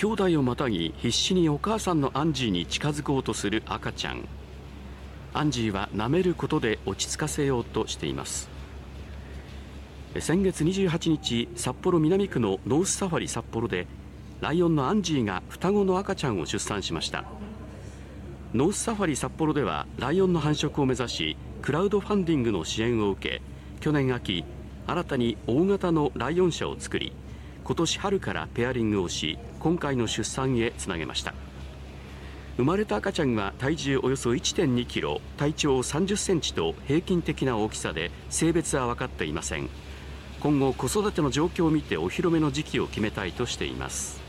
兄弟をまたぎ必死にお母さんのアンジーに近づこうとする赤ちゃん。アンジーは舐めることで落ち着かせようとしています。先月28日札幌南区のノースサファリ札幌でライオンのアンジーが双子の赤ちゃんを出産しました。ノースサファリ札幌ではライオンの繁殖を目指しクラウドファンディングの支援を受け去年秋新たに大型のライオン舎を作り今年春からペアリングをし今回の出産へつなげました。生まれた赤ちゃんは体重およそ1.2キロ体長30センチと平均的な大きさで性別は分かっていません。今後子育ての状況を見てお披露目の時期を決めたいとしています。